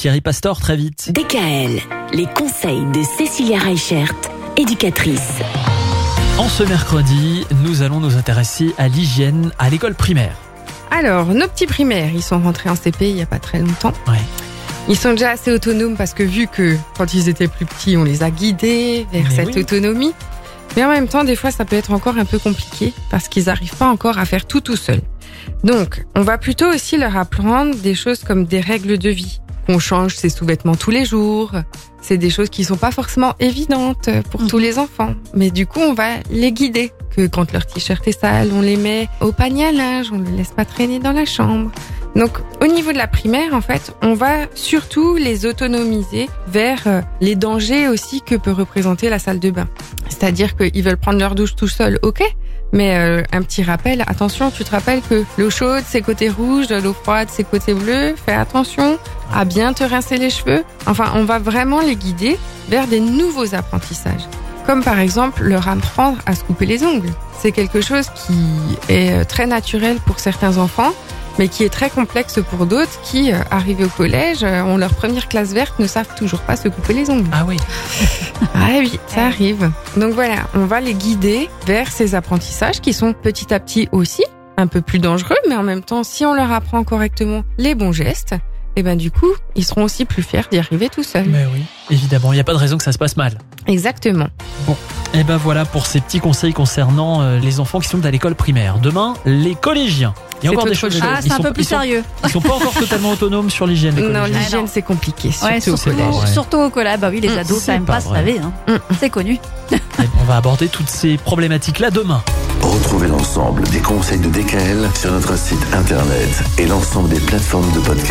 Thierry Pastor, très vite. DKL, les conseils de Cécilia Reichert, éducatrice. En ce mercredi, nous allons nous intéresser à l'hygiène à l'école primaire. Alors, nos petits primaires, ils sont rentrés en CP il n'y a pas très longtemps. Ouais. Ils sont déjà assez autonomes parce que vu que quand ils étaient plus petits, on les a guidés vers Mais cette oui. autonomie. Mais en même temps, des fois, ça peut être encore un peu compliqué parce qu'ils n'arrivent pas encore à faire tout tout seuls. Donc, on va plutôt aussi leur apprendre des choses comme des règles de vie. Qu'on change ses sous-vêtements tous les jours. C'est des choses qui sont pas forcément évidentes pour Mhm. tous les enfants. Mais du coup, on va les guider. Que quand leur t-shirt est sale, on les met au panier à linge, on ne les laisse pas traîner dans la chambre. Donc, au niveau de la primaire, en fait, on va surtout les autonomiser vers euh, les dangers aussi que peut représenter la salle de bain. C'est-à-dire qu'ils veulent prendre leur douche tout seuls, ok mais euh, un petit rappel, attention, tu te rappelles que l'eau chaude c'est côté rouge, l'eau froide c'est côté bleu, fais attention à bien te rincer les cheveux. Enfin, on va vraiment les guider vers des nouveaux apprentissages. Comme par exemple leur apprendre à se couper les ongles. C'est quelque chose qui est euh, très naturel pour certains enfants, mais qui est très complexe pour d'autres qui, euh, arrivés au collège, euh, ont leur première classe verte, ne savent toujours pas se couper les ongles. Ah oui. Ah oui, ça arrive. Donc voilà, on va les guider vers ces apprentissages qui sont petit à petit aussi un peu plus dangereux, mais en même temps, si on leur apprend correctement les bons gestes, et ben du coup, ils seront aussi plus fiers d'y arriver tout seuls. Mais oui, évidemment, il n'y a pas de raison que ça se passe mal. Exactement. Et ben voilà pour ces petits conseils concernant euh, les enfants qui sont à l'école primaire. Demain, les collégiens. Il y a C'est encore des choses. chose. Ah, c'est un peu plus ils sont- sérieux. Ils sont pas encore totalement autonomes sur l'hygiène. Non, collégiens. l'hygiène c'est compliqué, surtout Ouais, au surtout, collège. ouais. surtout au collège. Bah oui, les Mm, ados, ça aime pas pas se laver. Hein. Mm. C'est connu. On va aborder toutes ces problématiques-là demain. Retrouvez l'ensemble des conseils de DKL sur notre site internet et l'ensemble des plateformes de podcast.